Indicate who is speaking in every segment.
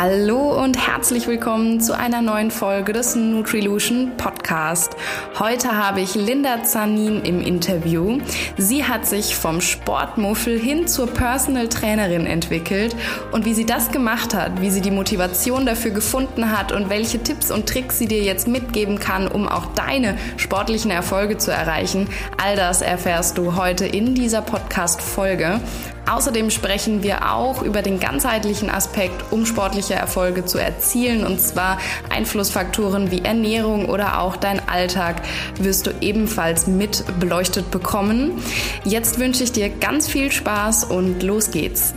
Speaker 1: Hallo und herzlich willkommen zu einer neuen Folge des Nutrilution Podcast. Heute habe ich Linda Zanin im Interview. Sie hat sich vom Sportmuffel hin zur Personal Trainerin entwickelt und wie sie das gemacht hat, wie sie die Motivation dafür gefunden hat und welche Tipps und Tricks sie dir jetzt mitgeben kann, um auch deine sportlichen Erfolge zu erreichen, all das erfährst du heute in dieser Podcast Folge. Außerdem sprechen wir auch über den ganzheitlichen Aspekt, um sportliche Erfolge zu erzielen. Und zwar Einflussfaktoren wie Ernährung oder auch dein Alltag wirst du ebenfalls mit beleuchtet bekommen. Jetzt wünsche ich dir ganz viel Spaß und los geht's.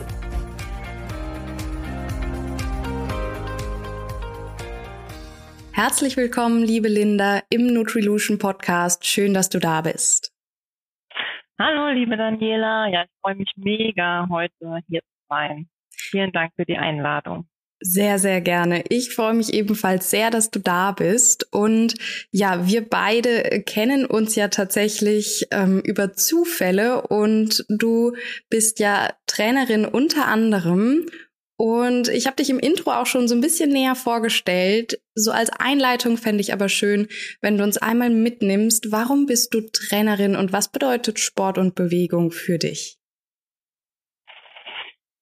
Speaker 1: Herzlich willkommen, liebe Linda, im Nutrilution Podcast. Schön, dass du da bist.
Speaker 2: Hallo, liebe Daniela. Ja, ich freue mich mega, heute hier zu sein. Vielen Dank für die Einladung.
Speaker 1: Sehr, sehr gerne. Ich freue mich ebenfalls sehr, dass du da bist. Und ja, wir beide kennen uns ja tatsächlich ähm, über Zufälle und du bist ja Trainerin unter anderem und ich habe dich im Intro auch schon so ein bisschen näher vorgestellt. So als Einleitung fände ich aber schön, wenn du uns einmal mitnimmst. Warum bist du Trainerin und was bedeutet Sport und Bewegung für dich?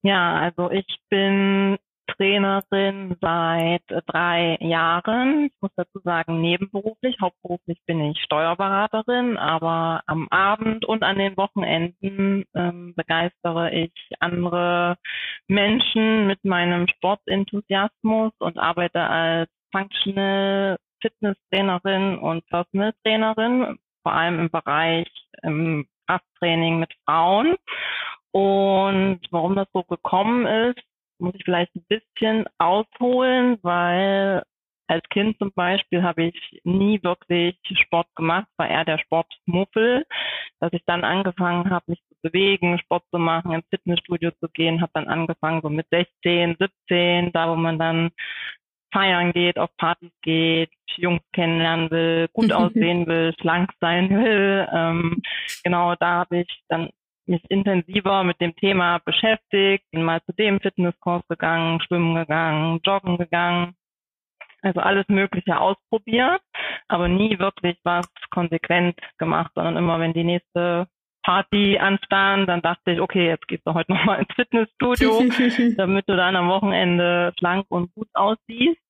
Speaker 2: Ja, also ich bin Trainerin seit drei Jahren. Ich muss dazu sagen, nebenberuflich. Hauptberuflich bin ich Steuerberaterin, aber am Abend und an den Wochenenden ähm, begeistere ich andere Menschen mit meinem Sportenthusiasmus und arbeite als Functional Fitness Trainerin und Personal Trainerin, vor allem im Bereich im Krafttraining mit Frauen. Und warum das so gekommen ist, muss ich vielleicht ein bisschen ausholen, weil als Kind zum Beispiel habe ich nie wirklich Sport gemacht, war eher der Sportmuffel, dass ich dann angefangen habe, mich zu bewegen, Sport zu machen, ins Fitnessstudio zu gehen, habe dann angefangen so mit 16, 17, da wo man dann feiern geht, auf Partys geht, Jungs kennenlernen will, gut aussehen will, schlank sein will. Ähm, genau, da habe ich dann mich intensiver mit dem Thema beschäftigt, bin mal zu dem Fitnesskurs gegangen, schwimmen gegangen, joggen gegangen. Also alles Mögliche ausprobiert, aber nie wirklich was konsequent gemacht, sondern immer, wenn die nächste Party anstand, dann dachte ich, okay, jetzt gehst du heute nochmal ins Fitnessstudio, damit du dann am Wochenende schlank und gut aussiehst.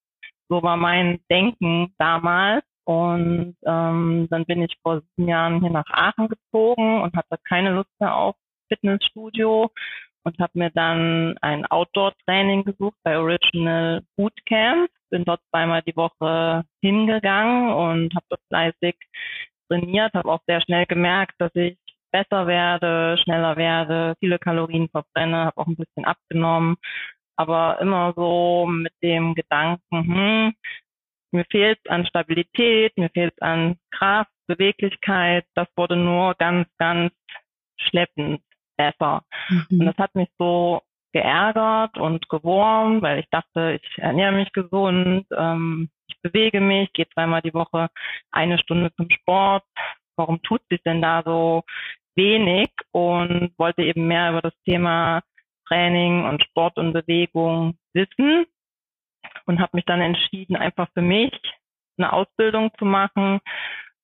Speaker 2: So war mein Denken damals. Und ähm, dann bin ich vor sieben Jahren hier nach Aachen gezogen und hatte keine Lust mehr auf Fitnessstudio und habe mir dann ein Outdoor-Training gesucht bei Original Bootcamp. Bin dort zweimal die Woche hingegangen und habe dort fleißig trainiert, habe auch sehr schnell gemerkt, dass ich besser werde, schneller werde, viele Kalorien verbrenne, habe auch ein bisschen abgenommen, aber immer so mit dem Gedanken, hm, mir fehlt an Stabilität, mir fehlt an Kraft, Beweglichkeit. Das wurde nur ganz, ganz schleppend besser. Mhm. Und das hat mich so geärgert und gewurmt, weil ich dachte, ich ernähre mich gesund, ähm, ich bewege mich, gehe zweimal die Woche eine Stunde zum Sport. Warum tut sich denn da so wenig? Und wollte eben mehr über das Thema Training und Sport und Bewegung wissen und habe mich dann entschieden, einfach für mich eine Ausbildung zu machen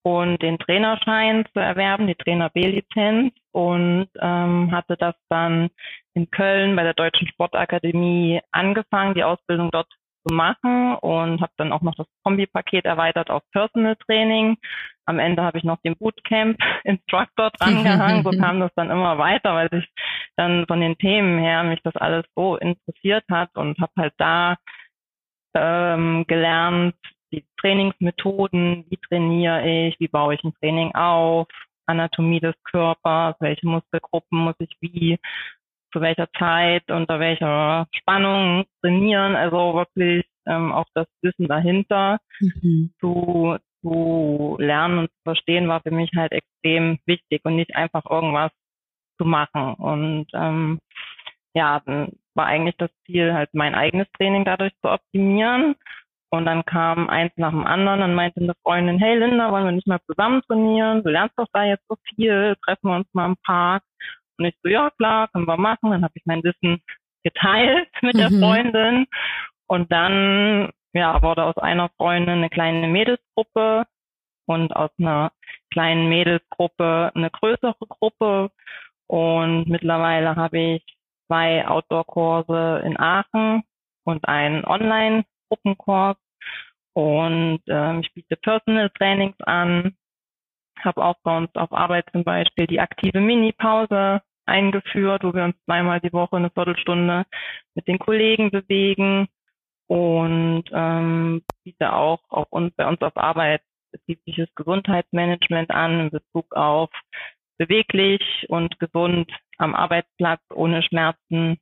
Speaker 2: und den Trainerschein zu erwerben, die Trainer B-Lizenz und ähm, hatte das dann in Köln bei der Deutschen Sportakademie angefangen, die Ausbildung dort zu machen und habe dann auch noch das Kombipaket erweitert auf Personal Training. Am Ende habe ich noch den Bootcamp Instructor drangehangen. so kam das dann immer weiter, weil sich dann von den Themen her mich das alles so interessiert hat und habe halt da ähm, gelernt, die Trainingsmethoden, wie trainiere ich, wie baue ich ein Training auf, Anatomie des Körpers, welche Muskelgruppen muss ich wie, zu welcher Zeit, unter welcher Spannung trainieren. Also wirklich ähm, auch das Wissen dahinter mhm. zu, zu lernen und zu verstehen, war für mich halt extrem wichtig und nicht einfach irgendwas zu machen. Und ähm, ja, war eigentlich das Ziel, halt mein eigenes Training dadurch zu optimieren. Und dann kam eins nach dem anderen, dann meinte eine Freundin, hey Linda, wollen wir nicht mal zusammen trainieren? Du lernst doch da jetzt so viel, treffen wir uns mal im Park. Und ich so, ja klar, können wir machen. Dann habe ich mein Wissen geteilt mit der mhm. Freundin. Und dann ja, wurde aus einer Freundin eine kleine Mädelsgruppe und aus einer kleinen Mädelsgruppe eine größere Gruppe. Und mittlerweile habe ich zwei Outdoor-Kurse in Aachen und einen Online-Gruppenkurs. Und ähm, ich biete Personal Trainings an, habe auch bei uns auf Arbeit zum Beispiel die aktive Mini-Pause eingeführt, wo wir uns zweimal die Woche eine Viertelstunde mit den Kollegen bewegen und ähm, biete auch auf uns, bei uns auf Arbeit betriebliches Gesundheitsmanagement an in Bezug auf beweglich und gesund am Arbeitsplatz ohne Schmerzen.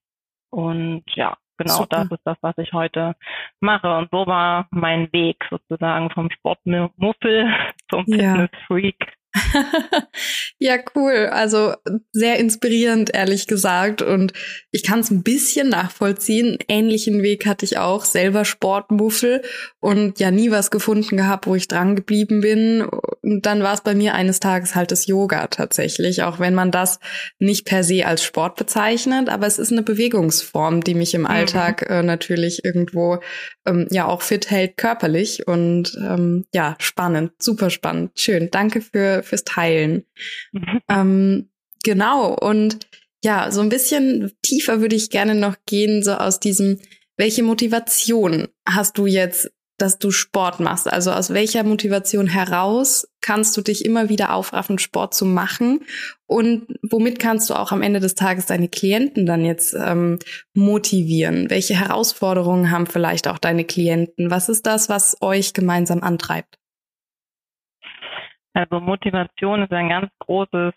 Speaker 2: Und ja, genau Super. das ist das, was ich heute mache. Und so war mein Weg sozusagen vom Sportmuffel zum ja. Fitnessfreak
Speaker 1: ja, cool. Also sehr inspirierend, ehrlich gesagt. Und ich kann es ein bisschen nachvollziehen. Ähnlichen Weg hatte ich auch, selber Sportmuffel und ja nie was gefunden gehabt, wo ich dran geblieben bin. Und dann war es bei mir eines Tages halt das Yoga tatsächlich, auch wenn man das nicht per se als Sport bezeichnet, aber es ist eine Bewegungsform, die mich im mhm. Alltag äh, natürlich irgendwo ähm, ja auch fit hält körperlich. Und ähm, ja, spannend, super spannend. Schön. Danke für fürs Teilen. Mhm. Ähm, genau. Und ja, so ein bisschen tiefer würde ich gerne noch gehen, so aus diesem, welche Motivation hast du jetzt, dass du Sport machst? Also aus welcher Motivation heraus kannst du dich immer wieder aufraffen, Sport zu machen? Und womit kannst du auch am Ende des Tages deine Klienten dann jetzt ähm, motivieren? Welche Herausforderungen haben vielleicht auch deine Klienten? Was ist das, was euch gemeinsam antreibt?
Speaker 2: Also Motivation ist ein ganz großes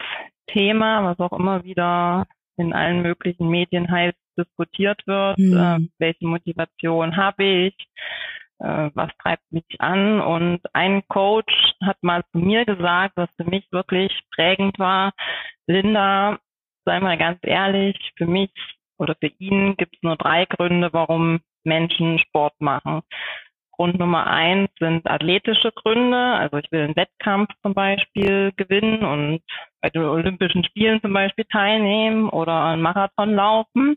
Speaker 2: Thema, was auch immer wieder in allen möglichen Medien heiß diskutiert wird. Mhm. Äh, welche Motivation habe ich? Äh, was treibt mich an? Und ein Coach hat mal zu mir gesagt, was für mich wirklich prägend war, Linda, sei mal ganz ehrlich, für mich oder für ihn gibt es nur drei Gründe, warum Menschen Sport machen. Grund Nummer eins sind athletische Gründe. Also ich will einen Wettkampf zum Beispiel gewinnen und bei den Olympischen Spielen zum Beispiel teilnehmen oder einen Marathon laufen.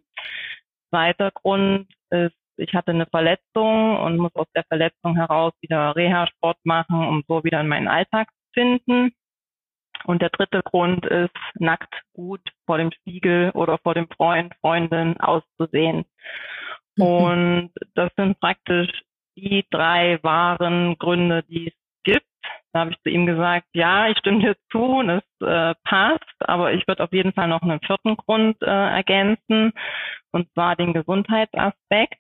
Speaker 2: Zweiter Grund ist, ich hatte eine Verletzung und muss aus der Verletzung heraus wieder Reha-Sport machen, um so wieder in meinen Alltag zu finden. Und der dritte Grund ist, nackt gut vor dem Spiegel oder vor dem Freund, Freundin auszusehen. Mhm. Und das sind praktisch die drei wahren Gründe, die es gibt. Da habe ich zu ihm gesagt, ja, ich stimme dir zu, das äh, passt, aber ich würde auf jeden Fall noch einen vierten Grund äh, ergänzen, und zwar den Gesundheitsaspekt,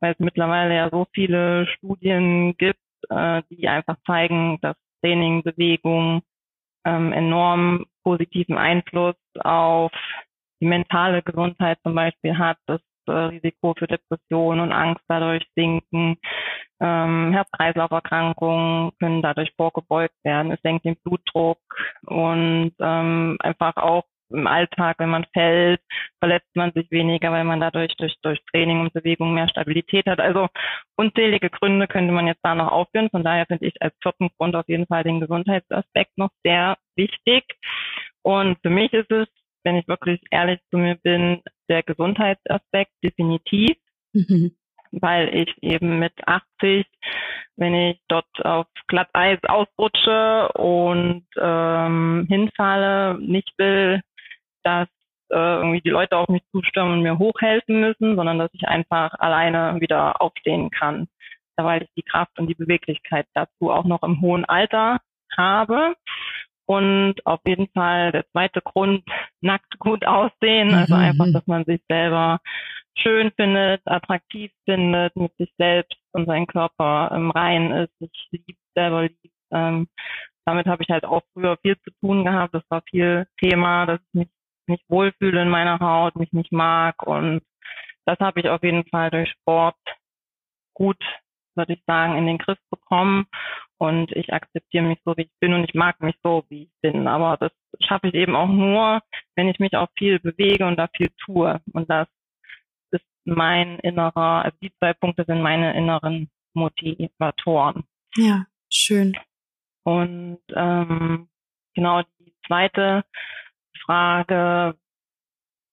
Speaker 2: weil es mittlerweile ja so viele Studien gibt, äh, die einfach zeigen, dass Training, Bewegung ähm, enorm positiven Einfluss auf die mentale Gesundheit zum Beispiel hat, dass Risiko für Depression und Angst dadurch sinken. Ähm, Herz-Kreislauf-Erkrankungen können dadurch vorgebeugt werden. Es senkt den Blutdruck und ähm, einfach auch im Alltag, wenn man fällt, verletzt man sich weniger, weil man dadurch durch, durch Training und Bewegung mehr Stabilität hat. Also unzählige Gründe könnte man jetzt da noch aufführen. Von daher finde ich als vierten Grund auf jeden Fall den Gesundheitsaspekt noch sehr wichtig. Und für mich ist es wenn ich wirklich ehrlich zu mir bin, der Gesundheitsaspekt definitiv, mhm. weil ich eben mit 80, wenn ich dort auf Glatteis ausrutsche und ähm, hinfalle, nicht will, dass äh, irgendwie die Leute auf mich zustürmen und mir hochhelfen müssen, sondern dass ich einfach alleine wieder aufstehen kann, weil ich die Kraft und die Beweglichkeit dazu auch noch im hohen Alter habe. Und auf jeden Fall der zweite Grund, nackt gut aussehen. Also mhm. einfach, dass man sich selber schön findet, attraktiv findet, mit sich selbst und seinem Körper im Reinen ist, sich liebt, selber liebt. Ähm, damit habe ich halt auch früher viel zu tun gehabt. Das war viel Thema, dass ich mich nicht wohlfühle in meiner Haut, mich nicht mag. Und das habe ich auf jeden Fall durch Sport gut, würde ich sagen, in den Griff bekommen und ich akzeptiere mich so, wie ich bin und ich mag mich so, wie ich bin. Aber das schaffe ich eben auch nur, wenn ich mich auch viel bewege und da viel tue. Und das ist mein innerer, also die zwei Punkte sind meine inneren Motivatoren.
Speaker 1: Ja, schön.
Speaker 2: Und ähm, genau die zweite Frage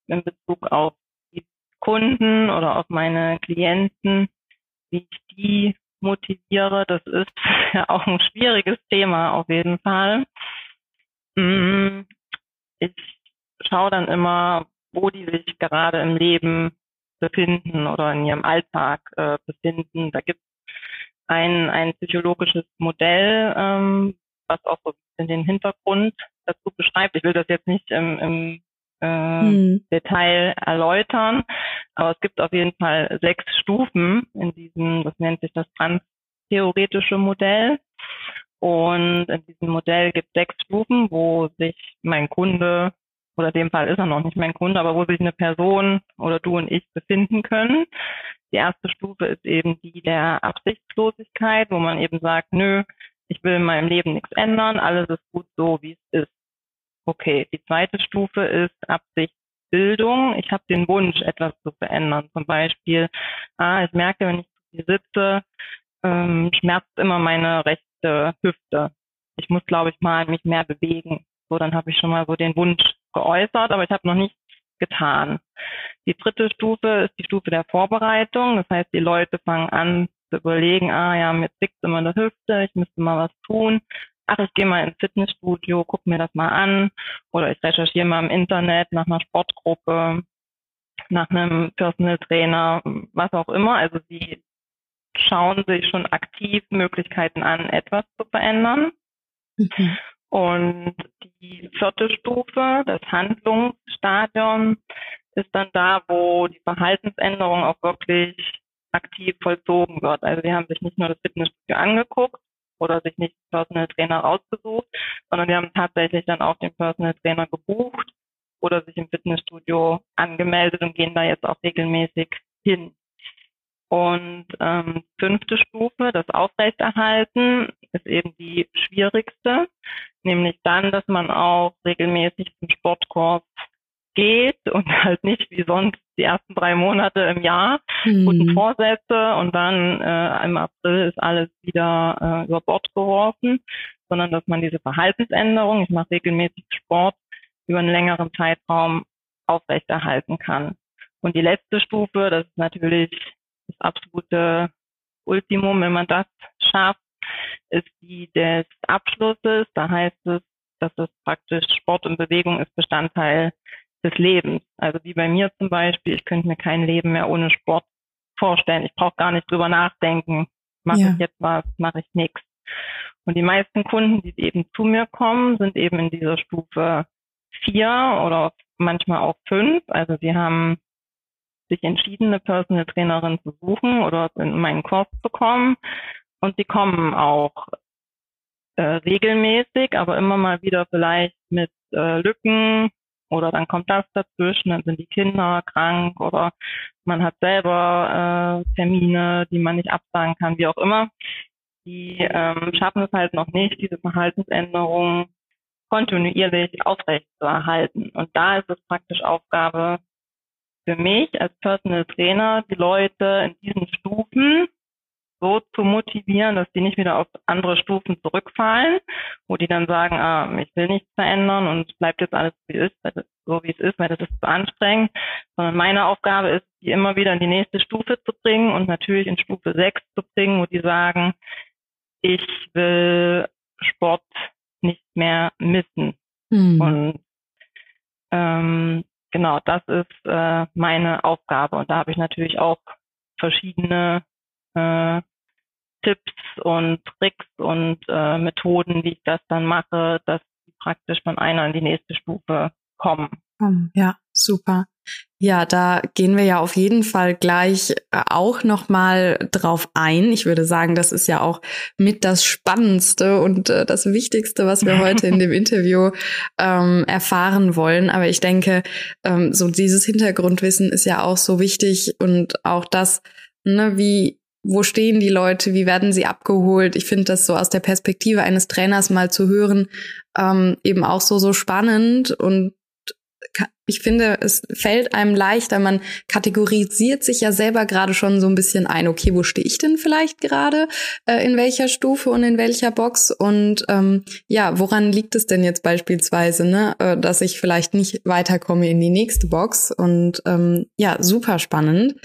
Speaker 2: in Bezug auf die Kunden oder auf meine Klienten wie ich die motiviere, das ist ja auch ein schwieriges Thema auf jeden Fall. Mm, ich schaue dann immer, wo die sich gerade im Leben befinden oder in ihrem Alltag äh, befinden. Da gibt es ein, ein psychologisches Modell, ähm, was auch so ein den Hintergrund dazu beschreibt. Ich will das jetzt nicht im, im äh, hm. Detail erläutern, aber es gibt auf jeden Fall sechs Stufen in diesem, das nennt sich das transtheoretische Modell. Und in diesem Modell gibt es sechs Stufen, wo sich mein Kunde oder dem Fall ist er noch nicht mein Kunde, aber wo sich eine Person oder du und ich befinden können. Die erste Stufe ist eben die der Absichtslosigkeit, wo man eben sagt, nö, ich will in meinem Leben nichts ändern, alles ist gut so, wie es ist. Okay, die zweite Stufe ist Absichtsbildung. Ich habe den Wunsch, etwas zu verändern. Zum Beispiel, ah, ich merke, wenn ich hier sitze, ähm, schmerzt immer meine rechte Hüfte. Ich muss, glaube ich, mal mich mehr bewegen. So, dann habe ich schon mal so den Wunsch geäußert, aber ich habe noch nichts getan. Die dritte Stufe ist die Stufe der Vorbereitung. Das heißt, die Leute fangen an zu überlegen, ah ja, mir zwickt immer eine Hüfte, ich müsste mal was tun. Ach, ich gehe mal ins Fitnessstudio, guck mir das mal an. Oder ich recherchiere mal im Internet nach einer Sportgruppe, nach einem Personal Trainer, was auch immer. Also sie schauen sich schon aktiv Möglichkeiten an, etwas zu verändern. Mhm. Und die vierte Stufe, das Handlungsstadion, ist dann da, wo die Verhaltensänderung auch wirklich aktiv vollzogen wird. Also die haben sich nicht nur das Fitnessstudio angeguckt oder sich nicht Personal Trainer rausgesucht, sondern die haben tatsächlich dann auch den Personal Trainer gebucht oder sich im Fitnessstudio angemeldet und gehen da jetzt auch regelmäßig hin. Und ähm, fünfte Stufe, das Aufrechterhalten, ist eben die schwierigste, nämlich dann, dass man auch regelmäßig zum Sportkurs geht und halt nicht wie sonst die ersten drei Monate im Jahr mhm. guten Vorsätze und dann äh, im April ist alles wieder äh, über Bord geworfen, sondern dass man diese Verhaltensänderung, ich mache regelmäßig Sport, über einen längeren Zeitraum aufrechterhalten kann. Und die letzte Stufe, das ist natürlich das absolute Ultimum, wenn man das schafft, ist die des Abschlusses. Da heißt es, dass es praktisch Sport und Bewegung ist Bestandteil des Lebens. Also wie bei mir zum Beispiel, ich könnte mir kein Leben mehr ohne Sport vorstellen. Ich brauche gar nicht drüber nachdenken. Mache ja. ich jetzt was, mache ich nichts. Und die meisten Kunden, die eben zu mir kommen, sind eben in dieser Stufe vier oder manchmal auch fünf. Also sie haben sich entschieden, eine Personal Trainerin zu suchen oder in meinen Kurs zu kommen. Und sie kommen auch äh, regelmäßig, aber immer mal wieder vielleicht mit äh, Lücken oder dann kommt das dazwischen, dann sind die Kinder krank oder man hat selber äh, Termine, die man nicht absagen kann, wie auch immer. Die ähm, schaffen es halt noch nicht, diese Verhaltensänderung kontinuierlich aufrechtzuerhalten. Und da ist es praktisch Aufgabe für mich als Personal Trainer, die Leute in diesen Stufen so zu motivieren, dass die nicht wieder auf andere Stufen zurückfallen, wo die dann sagen, ah, ich will nichts verändern und es bleibt jetzt alles wie ist, so wie es ist, weil das ist zu anstrengend, sondern meine Aufgabe ist, die immer wieder in die nächste Stufe zu bringen und natürlich in Stufe 6 zu bringen, wo die sagen, ich will Sport nicht mehr missen. Mhm. Und ähm, genau, das ist äh, meine Aufgabe und da habe ich natürlich auch verschiedene äh, Tipps und Tricks und äh, Methoden, wie ich das dann mache, dass die praktisch von einer in die nächste Stufe kommen.
Speaker 1: Ja, super. Ja, da gehen wir ja auf jeden Fall gleich äh, auch noch mal drauf ein. Ich würde sagen, das ist ja auch mit das Spannendste und äh, das Wichtigste, was wir heute in dem Interview ähm, erfahren wollen. Aber ich denke, ähm, so dieses Hintergrundwissen ist ja auch so wichtig und auch das, ne, wie wo stehen die Leute, wie werden sie abgeholt. Ich finde das so aus der Perspektive eines Trainers mal zu hören, ähm, eben auch so, so spannend und ich finde, es fällt einem leichter. Man kategorisiert sich ja selber gerade schon so ein bisschen ein, okay, wo stehe ich denn vielleicht gerade, äh, in welcher Stufe und in welcher Box? Und ähm, ja, woran liegt es denn jetzt beispielsweise, ne, äh, dass ich vielleicht nicht weiterkomme in die nächste Box? Und ähm, ja, super spannend.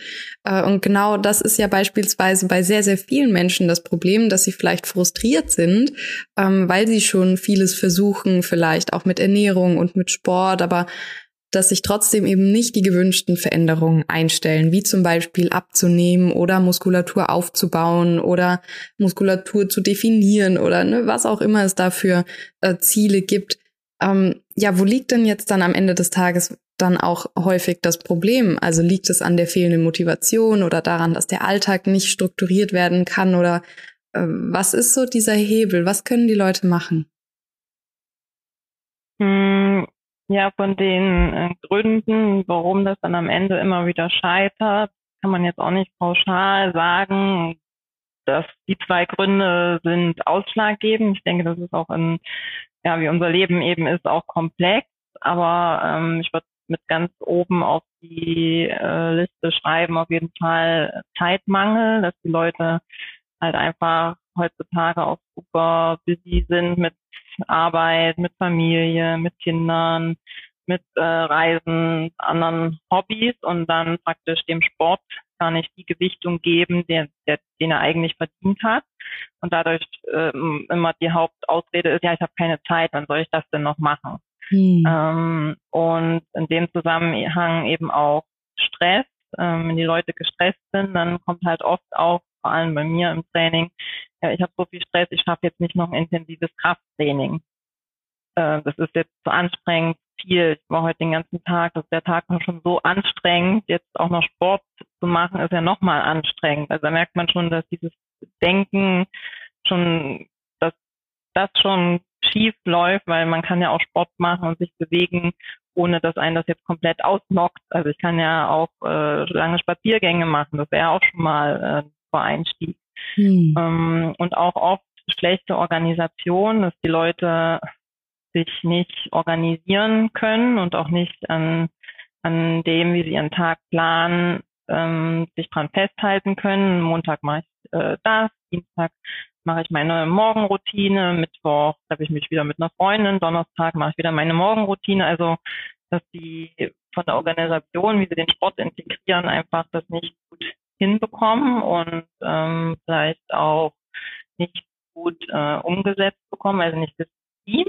Speaker 1: Äh, und genau das ist ja beispielsweise bei sehr, sehr vielen Menschen das Problem, dass sie vielleicht frustriert sind, ähm, weil sie schon vieles versuchen, vielleicht auch mit Ernährung und mit Sport, aber dass sich trotzdem eben nicht die gewünschten Veränderungen einstellen, wie zum Beispiel abzunehmen oder Muskulatur aufzubauen oder Muskulatur zu definieren oder ne, was auch immer es dafür äh, Ziele gibt. Ähm, ja, wo liegt denn jetzt dann am Ende des Tages dann auch häufig das Problem? Also liegt es an der fehlenden Motivation oder daran, dass der Alltag nicht strukturiert werden kann oder äh, was ist so dieser Hebel? Was können die Leute machen?
Speaker 2: Ja, von den äh, Gründen, warum das dann am Ende immer wieder scheitert, kann man jetzt auch nicht pauschal sagen, dass die zwei Gründe sind ausschlaggebend. Ich denke, das ist auch in, ja, wie unser Leben eben ist, auch komplex. Aber ähm, ich würde mit ganz oben auf die äh, Liste schreiben, auf jeden Fall Zeitmangel, dass die Leute halt einfach heutzutage auch super busy sind mit Arbeit, mit Familie, mit Kindern, mit äh, Reisen, anderen Hobbys und dann praktisch dem Sport gar nicht die Gewichtung geben, der, der, den er eigentlich verdient hat. Und dadurch ähm, immer die Hauptausrede ist, ja, ich habe keine Zeit, wann soll ich das denn noch machen? Hm. Ähm, und in dem Zusammenhang eben auch Stress. Ähm, wenn die Leute gestresst sind, dann kommt halt oft auch vor allem bei mir im Training, ja, ich habe so viel Stress, ich schaffe jetzt nicht noch ein intensives Krafttraining. Äh, das ist jetzt zu anstrengend, viel. Ich war heute den ganzen Tag, das ist der Tag noch schon so anstrengend. Jetzt auch noch Sport zu machen, ist ja nochmal anstrengend. Also da merkt man schon, dass dieses Denken schon, dass das schon schief läuft, weil man kann ja auch Sport machen und sich bewegen, ohne dass einen das jetzt komplett ausnockt. Also ich kann ja auch äh, lange Spaziergänge machen, das wäre auch schon mal äh, Einstieg. Hm. Ähm, und auch oft schlechte Organisation, dass die Leute sich nicht organisieren können und auch nicht an, an dem, wie sie ihren Tag planen, ähm, sich dran festhalten können. Montag mache ich äh, das, Dienstag mache ich meine Morgenroutine, Mittwoch treffe ich mich wieder mit einer Freundin, Donnerstag mache ich wieder meine Morgenroutine. Also, dass die von der Organisation, wie sie den Sport integrieren, einfach das nicht gut hinbekommen und ähm, vielleicht auch nicht gut äh, umgesetzt bekommen, also nicht das Team.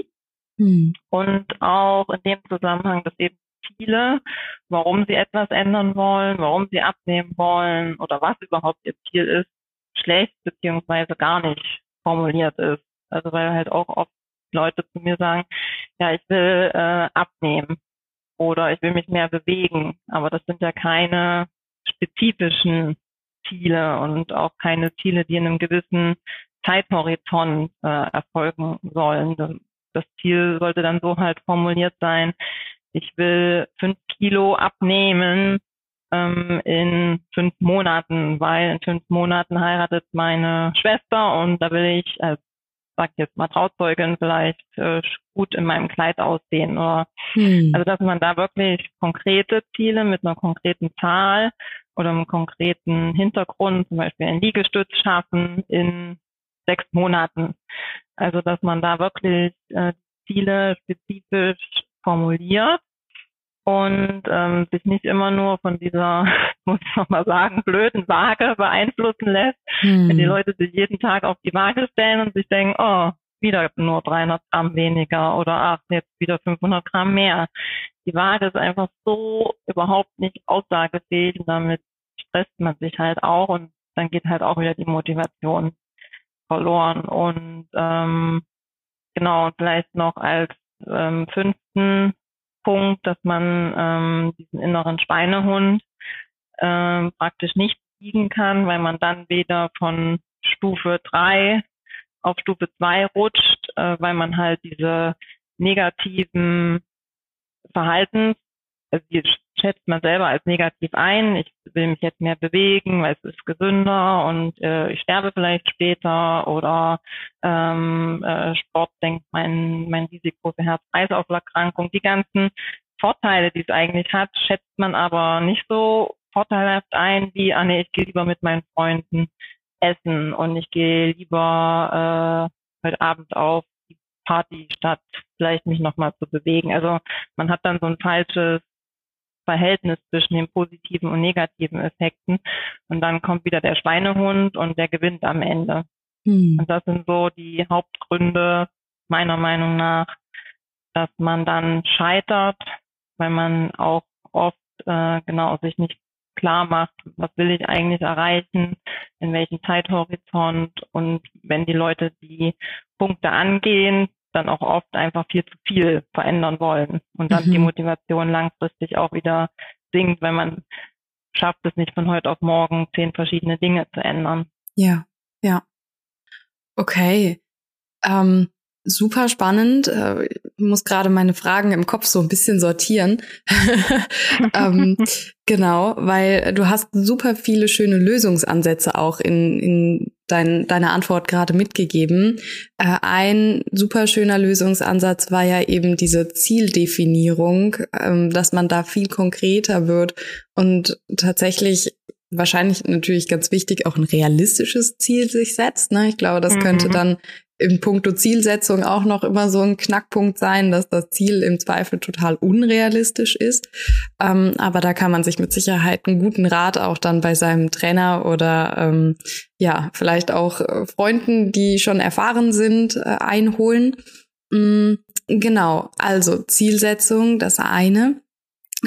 Speaker 2: Hm. Und auch in dem Zusammenhang, dass eben Ziele, warum sie etwas ändern wollen, warum sie abnehmen wollen oder was überhaupt ihr Ziel ist, schlecht beziehungsweise gar nicht formuliert ist. Also weil halt auch oft Leute zu mir sagen, ja, ich will äh, abnehmen oder ich will mich mehr bewegen, aber das sind ja keine spezifischen Ziele und auch keine Ziele, die in einem gewissen Zeithorizont äh, erfolgen sollen. Das Ziel sollte dann so halt formuliert sein, ich will fünf Kilo abnehmen ähm, in fünf Monaten, weil in fünf Monaten heiratet meine Schwester und da will ich als sag jetzt mal Trauzeugin vielleicht äh, gut in meinem Kleid aussehen oder hm. also dass man da wirklich konkrete Ziele mit einer konkreten Zahl oder einem konkreten Hintergrund, zum Beispiel ein Liegestütz schaffen in sechs Monaten. Also dass man da wirklich äh, Ziele spezifisch formuliert und ähm, sich nicht immer nur von dieser, muss ich nochmal sagen, blöden Waage beeinflussen lässt. Hm. Wenn die Leute sich jeden Tag auf die Waage stellen und sich denken, oh, wieder nur 300 Gramm weniger oder ach, jetzt wieder 500 Gramm mehr. Die Waage ist einfach so überhaupt nicht aussagefähig und damit stresst man sich halt auch und dann geht halt auch wieder die Motivation verloren. Und ähm, genau, vielleicht noch als ähm, fünften Punkt, dass man ähm, diesen inneren Schweinehund ähm, praktisch nicht besiegen kann, weil man dann weder von Stufe drei auf Stufe zwei rutscht, äh, weil man halt diese negativen Verhaltens, also die schätzt man selber als negativ ein. Ich will mich jetzt mehr bewegen, weil es ist gesünder und äh, ich sterbe vielleicht später oder ähm, äh, Sport senkt mein, mein Risiko für Herz-Kreislauf-Erkrankung. Die ganzen Vorteile, die es eigentlich hat, schätzt man aber nicht so vorteilhaft ein, wie, ah nee, ich gehe lieber mit meinen Freunden essen und ich gehe lieber äh, heute Abend auf die Party, statt vielleicht mich nochmal zu bewegen. Also man hat dann so ein falsches Verhältnis zwischen den positiven und negativen Effekten. Und dann kommt wieder der Schweinehund und der gewinnt am Ende. Hm. Und das sind so die Hauptgründe meiner Meinung nach, dass man dann scheitert, weil man auch oft äh, genau sich nicht klar macht, was will ich eigentlich erreichen, in welchem Zeithorizont und wenn die Leute die Punkte angehen, dann auch oft einfach viel zu viel verändern wollen und dann mhm. die Motivation langfristig auch wieder sinkt, wenn man schafft es nicht von heute auf morgen zehn verschiedene Dinge zu ändern.
Speaker 1: Ja, ja. Okay. Ähm, super spannend. Äh, ich muss gerade meine Fragen im Kopf so ein bisschen sortieren. ähm, genau, weil du hast super viele schöne Lösungsansätze auch in, in dein, deine Antwort gerade mitgegeben. Äh, ein super schöner Lösungsansatz war ja eben diese Zieldefinierung, ähm, dass man da viel konkreter wird und tatsächlich wahrscheinlich natürlich ganz wichtig auch ein realistisches Ziel sich setzt. Ne? Ich glaube, das könnte mhm. dann in puncto Zielsetzung auch noch immer so ein Knackpunkt sein, dass das Ziel im Zweifel total unrealistisch ist. Ähm, aber da kann man sich mit Sicherheit einen guten Rat auch dann bei seinem Trainer oder ähm, ja, vielleicht auch äh, Freunden, die schon erfahren sind, äh, einholen. Mhm, genau, also Zielsetzung, das eine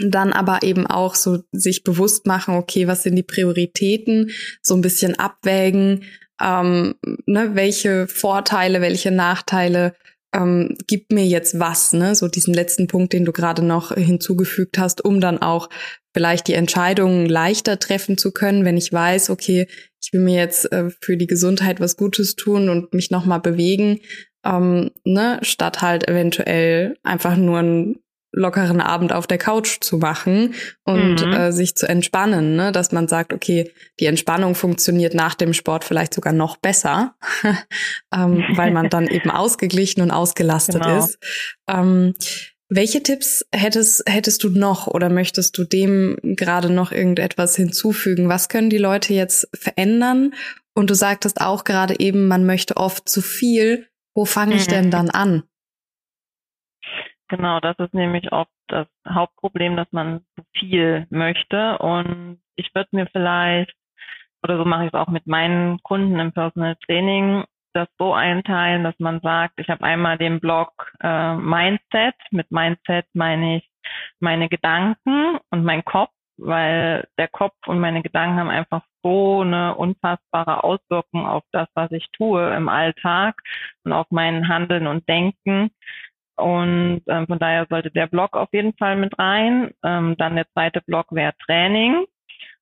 Speaker 1: dann aber eben auch so sich bewusst machen, okay, was sind die Prioritäten, so ein bisschen abwägen, ähm, ne, welche Vorteile, welche Nachteile ähm, gibt mir jetzt was, ne? So diesen letzten Punkt, den du gerade noch hinzugefügt hast, um dann auch vielleicht die Entscheidungen leichter treffen zu können, wenn ich weiß, okay, ich will mir jetzt äh, für die Gesundheit was Gutes tun und mich nochmal bewegen, ähm, ne, statt halt eventuell einfach nur ein lockeren Abend auf der Couch zu machen und mhm. äh, sich zu entspannen, ne? dass man sagt, okay, die Entspannung funktioniert nach dem Sport vielleicht sogar noch besser, ähm, weil man dann eben ausgeglichen und ausgelastet genau. ist. Ähm, welche Tipps hättest, hättest du noch oder möchtest du dem gerade noch irgendetwas hinzufügen? Was können die Leute jetzt verändern? Und du sagtest auch gerade eben, man möchte oft zu viel. Wo fange ich mhm. denn dann an?
Speaker 2: Genau, das ist nämlich oft das Hauptproblem, dass man zu viel möchte. Und ich würde mir vielleicht, oder so mache ich es auch mit meinen Kunden im Personal Training, das so einteilen, dass man sagt, ich habe einmal den Block äh, Mindset. Mit Mindset meine ich meine Gedanken und mein Kopf, weil der Kopf und meine Gedanken haben einfach so eine unfassbare Auswirkung auf das, was ich tue im Alltag und auf mein Handeln und Denken, und ähm, von daher sollte der Block auf jeden Fall mit rein. Ähm, dann der zweite Block wäre Training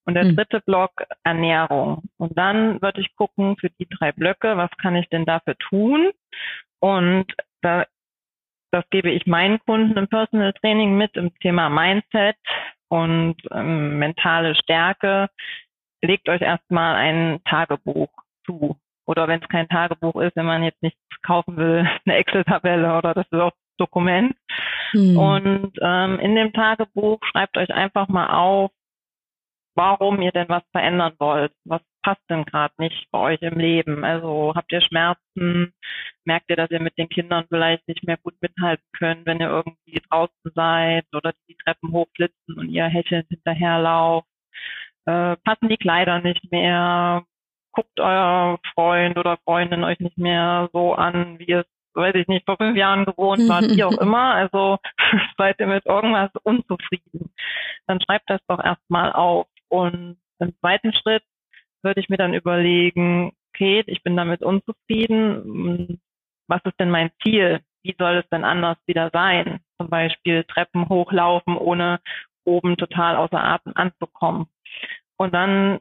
Speaker 2: und der mhm. dritte Block Ernährung. Und dann würde ich gucken für die drei Blöcke, was kann ich denn dafür tun? Und da, das gebe ich meinen Kunden im Personal Training mit im Thema Mindset und ähm, mentale Stärke. Legt euch erstmal ein Tagebuch zu. Oder wenn es kein Tagebuch ist, wenn man jetzt nichts kaufen will, eine Excel-Tabelle oder das ist auch Dokument. Hm. Und ähm, in dem Tagebuch schreibt euch einfach mal auf, warum ihr denn was verändern wollt. Was passt denn gerade nicht bei euch im Leben? Also habt ihr Schmerzen? Merkt ihr, dass ihr mit den Kindern vielleicht nicht mehr gut mithalten könnt, wenn ihr irgendwie draußen seid oder die Treppen hochflitzen und ihr hechelnd hinterherlauft? Äh, passen die Kleider nicht mehr? Guckt euer Freund oder Freundin euch nicht mehr so an, wie es weiß ich nicht, vor fünf Jahren gewohnt war, wie auch immer. Also seid ihr mit irgendwas unzufrieden, dann schreibt das doch erstmal auf. Und im zweiten Schritt würde ich mir dann überlegen, okay, ich bin damit unzufrieden. Was ist denn mein Ziel? Wie soll es denn anders wieder sein? Zum Beispiel Treppen hochlaufen, ohne oben total außer Atem anzukommen. Und dann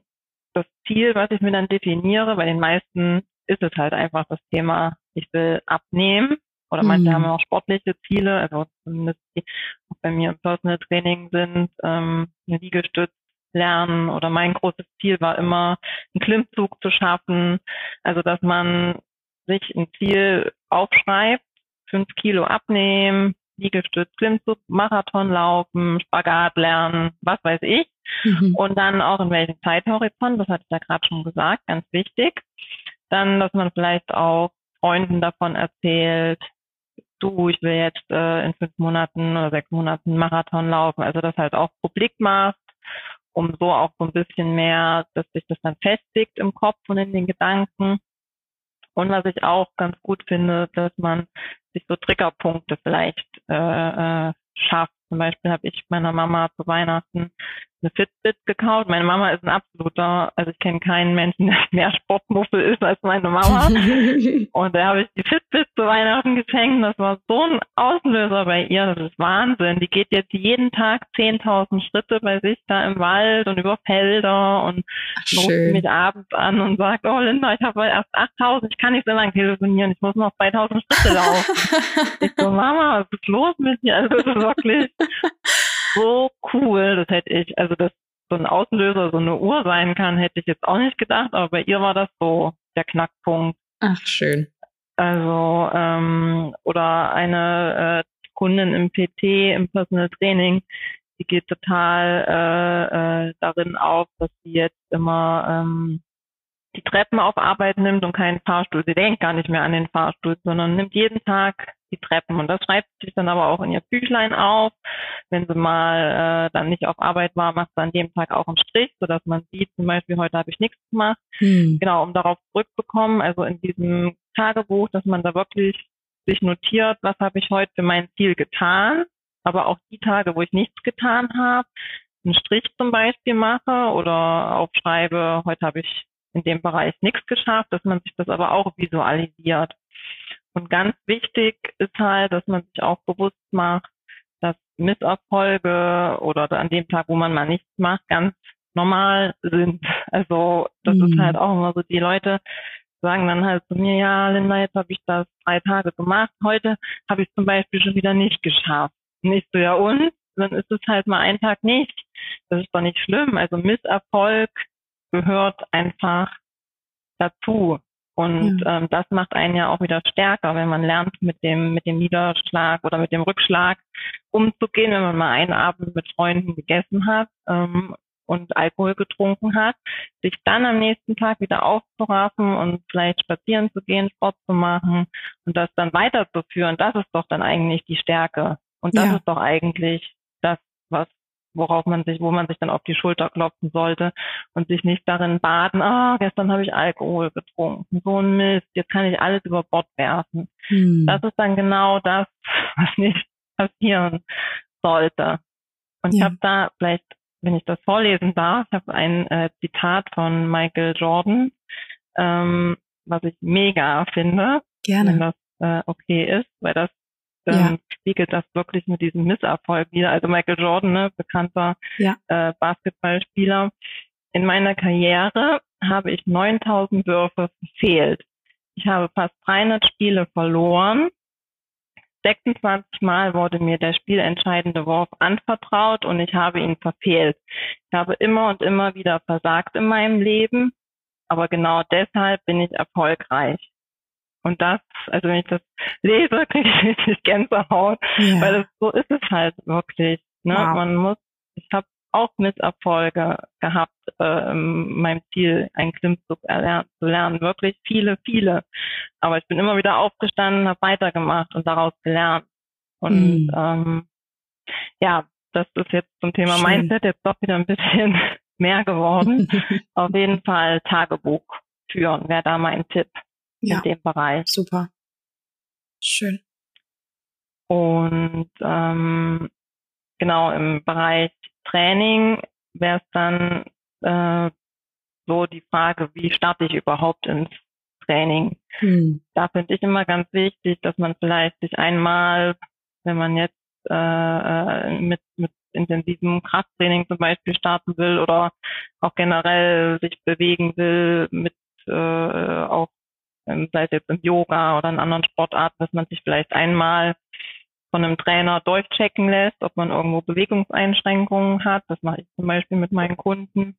Speaker 2: das Ziel, was ich mir dann definiere, bei den meisten ist es halt einfach das Thema ich will abnehmen oder manche mhm. haben auch sportliche Ziele, also zumindest die auch bei mir im Personal Training sind, ähm, eine Liegestütz lernen oder mein großes Ziel war immer, einen Klimmzug zu schaffen, also dass man sich ein Ziel aufschreibt, fünf Kilo abnehmen, Liegestütz, Klimmzug, Marathon laufen, Spagat lernen, was weiß ich. Mhm. Und dann auch in welchem Zeithorizont, das hatte ich ja gerade schon gesagt, ganz wichtig. Dann, dass man vielleicht auch Freunden davon erzählt, du, ich will jetzt äh, in fünf Monaten oder sechs Monaten Marathon laufen. Also das halt auch publik macht, um so auch so ein bisschen mehr, dass sich das dann festigt im Kopf und in den Gedanken. Und was ich auch ganz gut finde, dass man sich so Triggerpunkte vielleicht äh, äh, schafft. Zum Beispiel habe ich meiner Mama zu Weihnachten eine Fitbit gekauft. Meine Mama ist ein absoluter, also ich kenne keinen Menschen, der mehr Sportmuffel ist als meine Mama. und da habe ich die Fitbit zu Weihnachten geschenkt. Das war so ein Auslöser bei ihr. Das ist Wahnsinn. Die geht jetzt jeden Tag 10.000 Schritte bei sich da im Wald und über Felder und Ach, ruft mich abends an und sagt, oh Linda, ich habe erst 8.000, ich kann nicht so lange telefonieren, ich muss noch 2.000 Schritte laufen. ich so, Mama, was ist los mit dir? Also das ist wirklich so cool. Das hätte ich, also dass so ein Auslöser so eine Uhr sein kann, hätte ich jetzt auch nicht gedacht, aber bei ihr war das so der Knackpunkt.
Speaker 1: Ach, schön.
Speaker 2: Also, ähm, oder eine äh, Kundin im PT, im Personal Training, die geht total äh, äh, darin auf, dass sie jetzt immer ähm, die Treppen auf Arbeit nimmt und keinen Fahrstuhl. Sie denkt gar nicht mehr an den Fahrstuhl, sondern nimmt jeden Tag die Treppen. Und das schreibt sich dann aber auch in ihr Büchlein auf. Wenn sie mal äh, dann nicht auf Arbeit war, macht sie an dem Tag auch einen Strich, sodass man sieht, zum Beispiel, heute habe ich nichts gemacht. Hm. Genau, um darauf zurückzukommen, also in diesem Tagebuch, dass man da wirklich sich notiert, was habe ich heute für mein Ziel getan, aber auch die Tage, wo ich nichts getan habe, einen Strich zum Beispiel mache oder aufschreibe, heute habe ich in dem Bereich nichts geschafft, dass man sich das aber auch visualisiert. Und ganz wichtig ist halt, dass man sich auch bewusst macht, dass Misserfolge oder an dem Tag, wo man mal nichts macht, ganz normal sind. Also das mhm. ist halt auch immer so, die Leute sagen dann halt zu mir, ja, Linda, jetzt habe ich das drei Tage gemacht, heute habe ich zum Beispiel schon wieder nicht geschafft. Nicht so, ja und? Dann ist es halt mal ein Tag nicht. Das ist doch nicht schlimm. Also Misserfolg gehört einfach dazu. Und ja. ähm, das macht einen ja auch wieder stärker, wenn man lernt, mit dem, mit dem Niederschlag oder mit dem Rückschlag umzugehen, wenn man mal einen Abend mit Freunden gegessen hat ähm, und Alkohol getrunken hat, sich dann am nächsten Tag wieder aufzuraffen und vielleicht spazieren zu gehen, Sport zu machen und das dann weiterzuführen, das ist doch dann eigentlich die Stärke. Und das ja. ist doch eigentlich das, was worauf man sich, wo man sich dann auf die Schulter klopfen sollte und sich nicht darin baden, ah, gestern habe ich Alkohol getrunken, so ein Mist, jetzt kann ich alles über Bord werfen. Hm. Das ist dann genau das, was nicht passieren sollte. Und ja. ich habe da vielleicht, wenn ich das vorlesen darf, ich habe ein äh, Zitat von Michael Jordan, ähm, was ich mega finde,
Speaker 1: Gerne.
Speaker 2: wenn das äh, okay ist, weil das ähm, ja. spiegelt das wirklich mit diesem Misserfolg wieder. Also Michael Jordan, ne, bekannter ja. äh, Basketballspieler. In meiner Karriere habe ich 9000 Würfe verfehlt. Ich habe fast 300 Spiele verloren. 26 Mal wurde mir der spielentscheidende Wurf anvertraut und ich habe ihn verfehlt. Ich habe immer und immer wieder versagt in meinem Leben, aber genau deshalb bin ich erfolgreich. Und das, also wenn ich das lese, kriege ich richtig Gänsehaut, ja. weil das, so ist es halt wirklich. Ne? Wow. Man muss, ich habe auch Misserfolge gehabt, äh, meinem Ziel, einen Klimmzug zu lernen. Wirklich viele, viele. Aber ich bin immer wieder aufgestanden, habe weitergemacht und daraus gelernt. Und mhm. ähm, ja, das ist jetzt zum Thema Schön. Mindset jetzt doch wieder ein bisschen mehr geworden. Auf jeden Fall Tagebuch führen wäre da mein Tipp ja. in dem Bereich.
Speaker 1: Super. Schön.
Speaker 2: Und ähm, genau im Bereich Training wäre es dann äh, so die Frage, wie starte ich überhaupt ins Training? Hm. Da finde ich immer ganz wichtig, dass man vielleicht sich einmal, wenn man jetzt äh, äh mit, mit intensivem Krafttraining zum Beispiel starten will oder auch generell sich bewegen will mit äh, auch sei es jetzt im Yoga oder in anderen Sportarten, dass man sich vielleicht einmal von einem Trainer durchchecken lässt, ob man irgendwo Bewegungseinschränkungen hat. Das mache ich zum Beispiel mit meinen Kunden.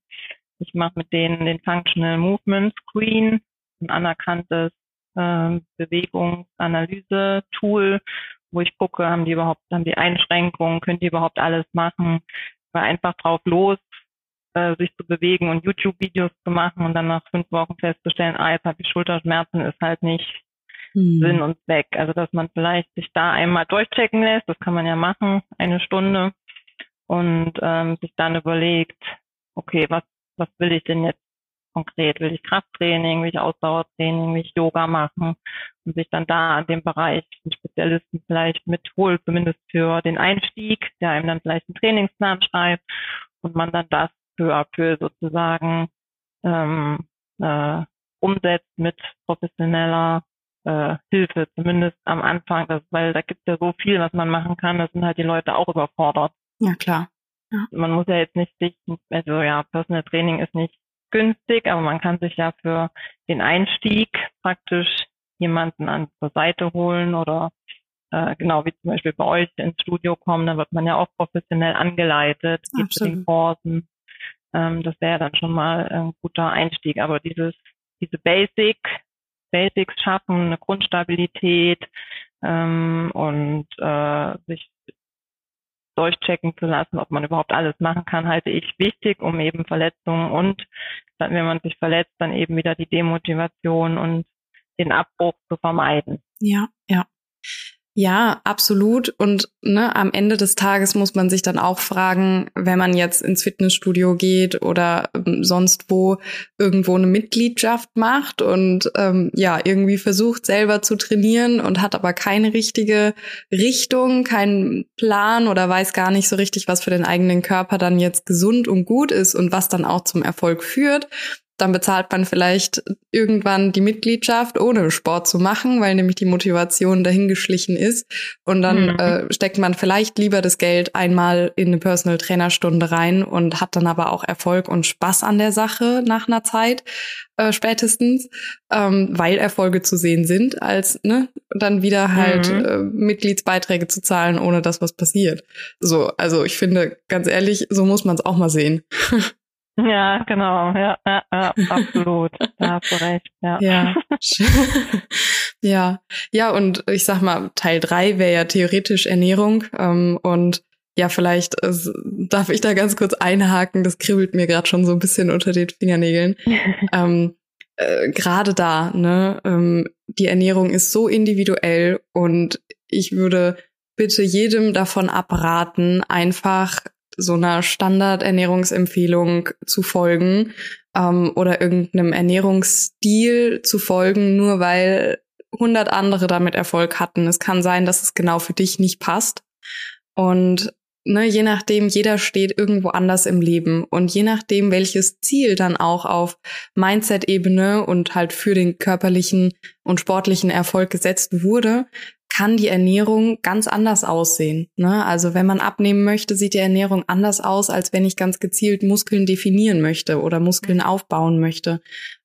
Speaker 2: Ich mache mit denen den Functional Movement Screen, ein anerkanntes äh, Bewegungsanalyse-Tool, wo ich gucke, haben die überhaupt, haben die Einschränkungen, können die überhaupt alles machen, weil einfach drauf los, äh, sich zu bewegen und YouTube-Videos zu machen und dann nach fünf Wochen festzustellen, ah, jetzt habe ich Schulterschmerzen, ist halt nicht hm. Sinn und Zweck. Also dass man vielleicht sich da einmal durchchecken lässt, das kann man ja machen, eine Stunde und ähm, sich dann überlegt, okay, was, was will ich denn jetzt konkret? Will ich Krafttraining, will ich Ausdauertraining, will ich Yoga machen und sich dann da an dem Bereich einen Spezialisten vielleicht mitholt, zumindest für den Einstieg, der einem dann vielleicht einen Trainingsplan schreibt und man dann das peu à peu sozusagen ähm, äh, umsetzt mit professioneller äh, Hilfe, zumindest am Anfang, das, weil da gibt es ja so viel, was man machen kann, das sind halt die Leute auch überfordert.
Speaker 1: Ja, klar.
Speaker 2: Ja. Man muss ja jetzt nicht sich, also ja, Personal Training ist nicht günstig, aber man kann sich ja für den Einstieg praktisch jemanden an zur Seite holen oder äh, genau wie zum Beispiel bei euch ins Studio kommen, da wird man ja auch professionell angeleitet, geht zu den Kursen. Ähm, das wäre dann schon mal ein guter Einstieg. Aber dieses, diese Basic, Basics schaffen, eine Grundstabilität ähm, und äh, sich durchchecken zu lassen, ob man überhaupt alles machen kann, halte ich wichtig, um eben Verletzungen und dann, wenn man sich verletzt, dann eben wieder die Demotivation und den Abbruch zu vermeiden.
Speaker 1: Ja, ja. Ja, absolut. Und ne, am Ende des Tages muss man sich dann auch fragen, wenn man jetzt ins Fitnessstudio geht oder ähm, sonst wo irgendwo eine Mitgliedschaft macht und ähm, ja, irgendwie versucht selber zu trainieren und hat aber keine richtige Richtung, keinen Plan oder weiß gar nicht so richtig, was für den eigenen Körper dann jetzt gesund und gut ist und was dann auch zum Erfolg führt, dann bezahlt man vielleicht irgendwann die Mitgliedschaft, ohne Sport zu machen, weil nämlich die Motivation dahingeschlichen ist. Und dann mhm. äh, steckt man vielleicht lieber das Geld einmal in eine Personal Trainer Stunde rein und hat dann aber auch Erfolg und Spaß an der Sache nach einer Zeit äh, spätestens, ähm, weil Erfolge zu sehen sind, als ne, dann wieder halt mhm. äh, Mitgliedsbeiträge zu zahlen, ohne dass was passiert. So, also ich finde, ganz ehrlich, so muss man es auch mal sehen.
Speaker 2: Ja, genau, ja, ja, ja absolut. da hast du recht, ja.
Speaker 1: Ja. ja. Ja, und ich sag mal, Teil drei wäre ja theoretisch Ernährung. Ähm, und ja, vielleicht äh, darf ich da ganz kurz einhaken, das kribbelt mir gerade schon so ein bisschen unter den Fingernägeln. ähm, äh, gerade da, ne, ähm, die Ernährung ist so individuell und ich würde bitte jedem davon abraten, einfach so einer Standardernährungsempfehlung zu folgen ähm, oder irgendeinem Ernährungsstil zu folgen, nur weil hundert andere damit Erfolg hatten. Es kann sein, dass es genau für dich nicht passt. Und ne, je nachdem, jeder steht irgendwo anders im Leben. Und je nachdem, welches Ziel dann auch auf Mindset-Ebene und halt für den körperlichen und sportlichen Erfolg gesetzt wurde, kann die Ernährung ganz anders aussehen. Ne? Also wenn man abnehmen möchte, sieht die Ernährung anders aus, als wenn ich ganz gezielt Muskeln definieren möchte oder Muskeln aufbauen möchte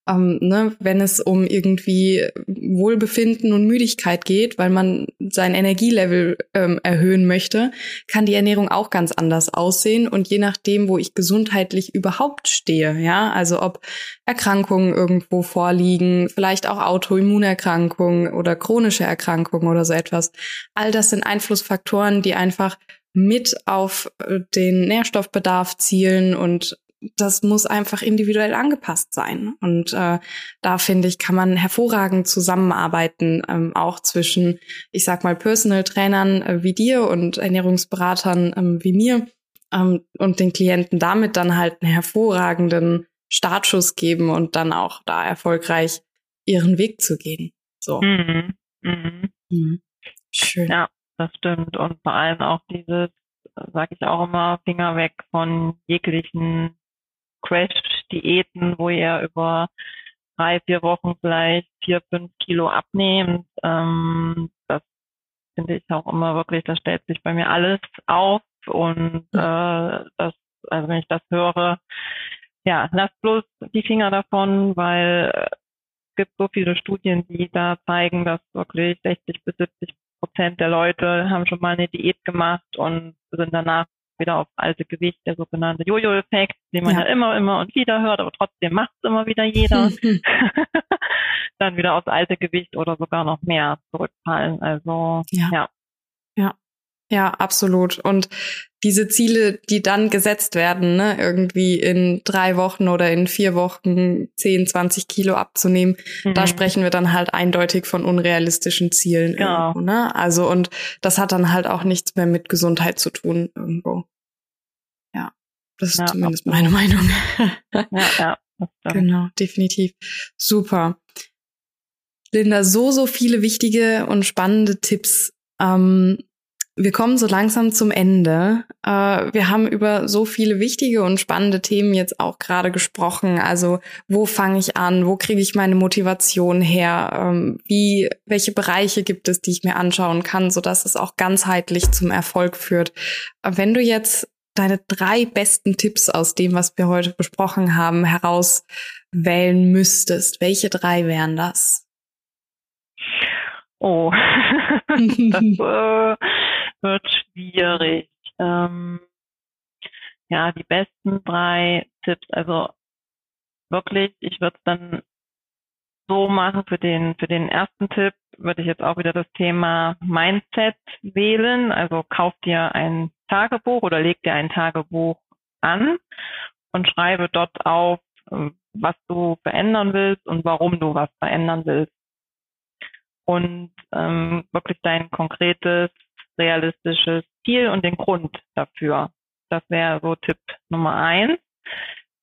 Speaker 1: ähm, ne, wenn es um irgendwie Wohlbefinden und Müdigkeit geht, weil man sein Energielevel ähm, erhöhen möchte, kann die Ernährung auch ganz anders aussehen und je nachdem, wo ich gesundheitlich überhaupt stehe, ja, also ob Erkrankungen irgendwo vorliegen, vielleicht auch Autoimmunerkrankungen oder chronische Erkrankungen oder so etwas. All das sind Einflussfaktoren, die einfach mit auf äh, den Nährstoffbedarf zielen und das muss einfach individuell angepasst sein. Und äh, da finde ich, kann man hervorragend zusammenarbeiten, ähm, auch zwischen, ich sag mal, Personal Trainern äh, wie dir und Ernährungsberatern ähm, wie mir ähm, und den Klienten damit dann halt einen hervorragenden Startschuss geben und dann auch da erfolgreich ihren Weg zu gehen. So. Mhm.
Speaker 2: Mhm. Mhm. Schön. Ja, das stimmt. Und vor allem auch dieses, sage ich auch immer, Finger weg von jeglichen Crash-Diäten, wo ihr über drei, vier Wochen vielleicht vier, fünf Kilo abnehmt. Ähm, das finde ich auch immer wirklich, da stellt sich bei mir alles auf und äh, das, also wenn ich das höre, ja, lasst bloß die Finger davon, weil es gibt so viele Studien, die da zeigen, dass wirklich 60 bis 70 Prozent der Leute haben schon mal eine Diät gemacht und sind danach wieder auf alte Gewicht, der sogenannte Jojo-Effekt, den man ja. ja. immer, immer und wieder hört, aber trotzdem macht es immer wieder jeder. Dann wieder aufs alte Gewicht oder sogar noch mehr zurückfallen. Also ja. ja.
Speaker 1: Ja, absolut. Und diese Ziele, die dann gesetzt werden, ne, irgendwie in drei Wochen oder in vier Wochen 10, 20 Kilo abzunehmen, mhm. da sprechen wir dann halt eindeutig von unrealistischen Zielen. Genau. Irgendwo, ne? Also, und das hat dann halt auch nichts mehr mit Gesundheit zu tun irgendwo. Ja, das ist ja, zumindest absolut. meine Meinung. ja, ja. Genau, definitiv. Super. Linda, so, so viele wichtige und spannende Tipps. Ähm, wir kommen so langsam zum Ende. Äh, wir haben über so viele wichtige und spannende Themen jetzt auch gerade gesprochen. Also wo fange ich an? Wo kriege ich meine Motivation her? Ähm, wie, welche Bereiche gibt es, die ich mir anschauen kann, sodass es auch ganzheitlich zum Erfolg führt? Wenn du jetzt deine drei besten Tipps aus dem, was wir heute besprochen haben, herauswählen müsstest, welche drei wären das?
Speaker 2: Oh, das äh, wird schwierig. Ähm, ja, die besten drei Tipps, also wirklich, ich würde es dann so machen für den, für den ersten Tipp, würde ich jetzt auch wieder das Thema Mindset wählen. Also kauf dir ein Tagebuch oder leg dir ein Tagebuch an und schreibe dort auf, was du verändern willst und warum du was verändern willst und ähm, wirklich dein konkretes, realistisches Ziel und den Grund dafür. Das wäre so Tipp Nummer eins.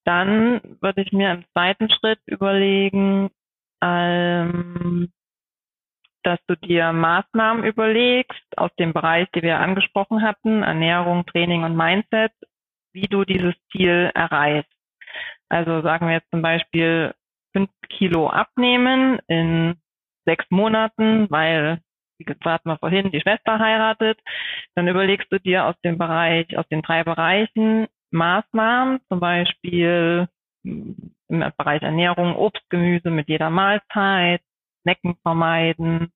Speaker 2: Dann würde ich mir im zweiten Schritt überlegen, ähm, dass du dir Maßnahmen überlegst aus dem Bereich, die wir angesprochen hatten, Ernährung, Training und Mindset, wie du dieses Ziel erreichst. Also sagen wir jetzt zum Beispiel fünf Kilo abnehmen in sechs Monaten, weil, wie gesagt, mal vorhin, die Schwester heiratet, dann überlegst du dir aus dem Bereich, aus den drei Bereichen Maßnahmen, zum Beispiel hm, im Bereich Ernährung, Obst, Gemüse mit jeder Mahlzeit, Snacken vermeiden,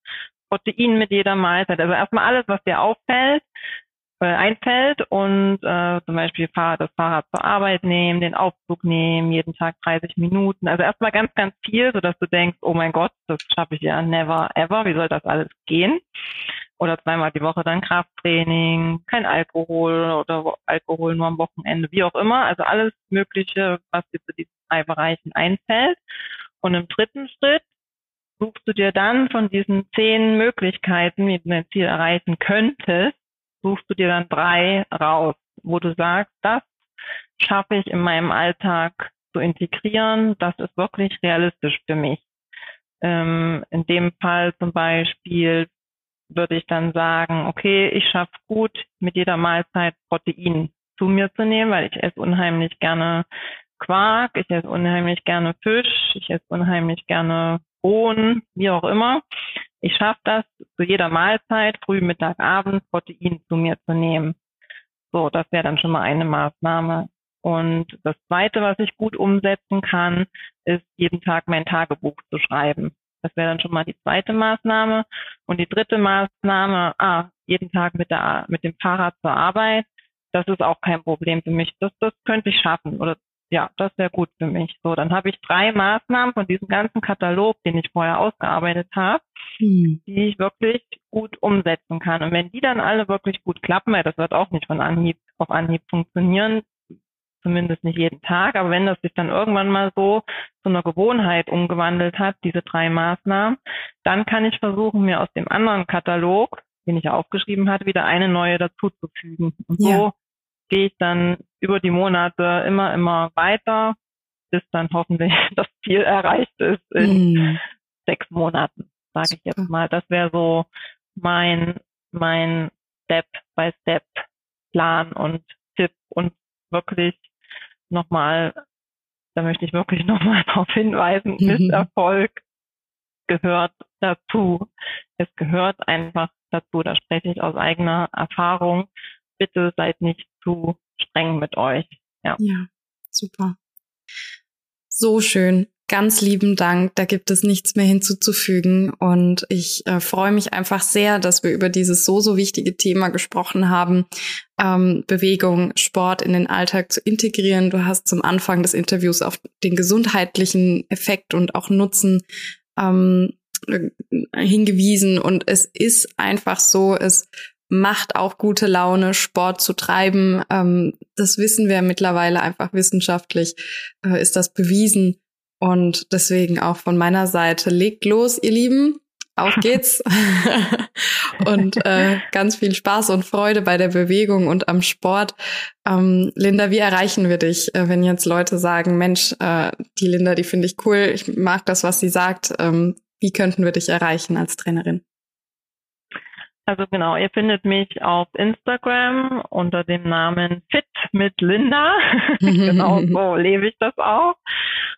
Speaker 2: Protein mit jeder Mahlzeit. Also erstmal alles, was dir auffällt, einfällt und äh, zum Beispiel Fahrrad, das Fahrrad zur Arbeit nehmen, den Aufzug nehmen, jeden Tag 30 Minuten. Also erstmal ganz, ganz viel, sodass du denkst, oh mein Gott, das schaffe ich ja never ever, wie soll das alles gehen? Oder zweimal die Woche dann Krafttraining, kein Alkohol oder Alkohol nur am Wochenende, wie auch immer. Also alles Mögliche, was dir zu diesen drei Bereichen einfällt. Und im dritten Schritt suchst du dir dann von diesen zehn Möglichkeiten, wie du dein Ziel erreichen könntest, suchst du dir dann drei raus, wo du sagst, das schaffe ich in meinem Alltag zu integrieren, das ist wirklich realistisch für mich. Ähm, in dem Fall zum Beispiel würde ich dann sagen, okay, ich schaffe gut, mit jeder Mahlzeit Protein zu mir zu nehmen, weil ich esse unheimlich gerne Quark, ich esse unheimlich gerne Fisch, ich esse unheimlich gerne Bohnen, wie auch immer. Ich schaffe das zu jeder Mahlzeit, früh, Mittag, Abend, Protein zu mir zu nehmen. So, das wäre dann schon mal eine Maßnahme. Und das zweite, was ich gut umsetzen kann, ist jeden Tag mein Tagebuch zu schreiben. Das wäre dann schon mal die zweite Maßnahme. Und die dritte Maßnahme, ah, jeden Tag mit der, mit dem Fahrrad zur Arbeit. Das ist auch kein Problem für mich. Das, das könnte ich schaffen oder ja, das wäre gut für mich. So, dann habe ich drei Maßnahmen von diesem ganzen Katalog, den ich vorher ausgearbeitet habe, hm. die ich wirklich gut umsetzen kann. Und wenn die dann alle wirklich gut klappen, weil das wird auch nicht von Anhieb auf Anhieb funktionieren, zumindest nicht jeden Tag, aber wenn das sich dann irgendwann mal so zu einer Gewohnheit umgewandelt hat, diese drei Maßnahmen, dann kann ich versuchen, mir aus dem anderen Katalog, den ich aufgeschrieben hatte, wieder eine neue dazuzufügen. Und ja. so gehe ich dann über die Monate immer, immer weiter, bis dann hoffentlich das Ziel erreicht ist in mm. sechs Monaten, sage ich jetzt mal. Das wäre so mein, mein Step-by-Step-Plan und Tipp und wirklich nochmal, da möchte ich wirklich nochmal darauf hinweisen, mhm. Misserfolg gehört dazu. Es gehört einfach dazu, da spreche ich aus eigener Erfahrung bitte seid nicht zu streng mit euch. Ja,
Speaker 1: ja super. So schön. Ganz lieben Dank. Da gibt es nichts mehr hinzuzufügen. Und ich äh, freue mich einfach sehr, dass wir über dieses so, so wichtige Thema gesprochen haben, ähm, Bewegung, Sport in den Alltag zu integrieren. Du hast zum Anfang des Interviews auf den gesundheitlichen Effekt und auch Nutzen ähm, hingewiesen. Und es ist einfach so, es macht auch gute Laune, Sport zu treiben. Ähm, das wissen wir mittlerweile einfach wissenschaftlich, äh, ist das bewiesen. Und deswegen auch von meiner Seite, legt los, ihr Lieben. Auf geht's. und äh, ganz viel Spaß und Freude bei der Bewegung und am Sport. Ähm, Linda, wie erreichen wir dich, äh, wenn jetzt Leute sagen, Mensch, äh, die Linda, die finde ich cool, ich mag das, was sie sagt. Ähm, wie könnten wir dich erreichen als Trainerin?
Speaker 2: Also genau, ihr findet mich auf Instagram unter dem Namen Fit mit Linda. genau so lebe ich das auch.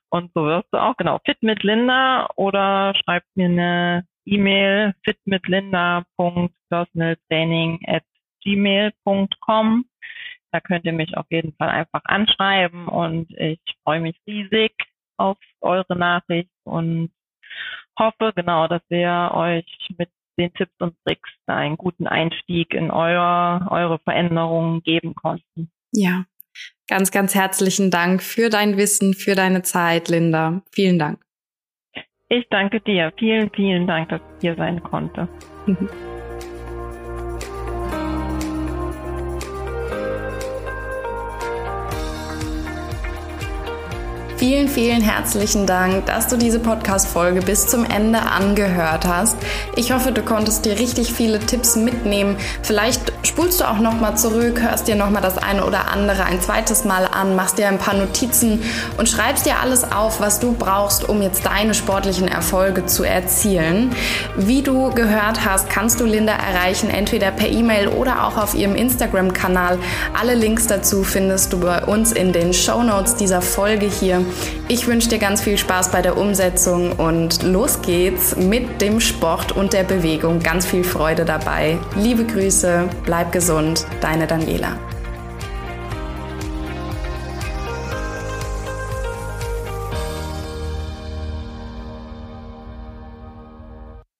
Speaker 2: Und so wirst du auch, genau, Fit mit Linda oder schreibt mir eine E-Mail fitmitlinda.personaltraining at gmail.com. Da könnt ihr mich auf jeden Fall einfach anschreiben und ich freue mich riesig auf eure Nachricht und hoffe genau, dass wir euch mit den Tipps und Tricks einen guten Einstieg in euer, eure Veränderungen geben konnten.
Speaker 1: Ja, ganz, ganz herzlichen Dank für dein Wissen, für deine Zeit, Linda. Vielen Dank.
Speaker 2: Ich danke dir. Vielen, vielen Dank, dass ich hier sein konnte.
Speaker 1: Vielen, vielen herzlichen Dank, dass du diese Podcast-Folge bis zum Ende angehört hast. Ich hoffe, du konntest dir richtig viele Tipps mitnehmen. Vielleicht spulst du auch nochmal zurück, hörst dir nochmal das eine oder andere ein zweites Mal an, machst dir ein paar Notizen und schreibst dir alles auf, was du brauchst, um jetzt deine sportlichen Erfolge zu erzielen. Wie du gehört hast, kannst du Linda erreichen, entweder per E-Mail oder auch auf ihrem Instagram-Kanal. Alle Links dazu findest du bei uns in den Show Notes dieser Folge hier. Ich wünsche dir ganz viel Spaß bei der Umsetzung und los geht's mit dem Sport und der Bewegung. Ganz viel Freude dabei. Liebe Grüße, bleib gesund, deine Daniela.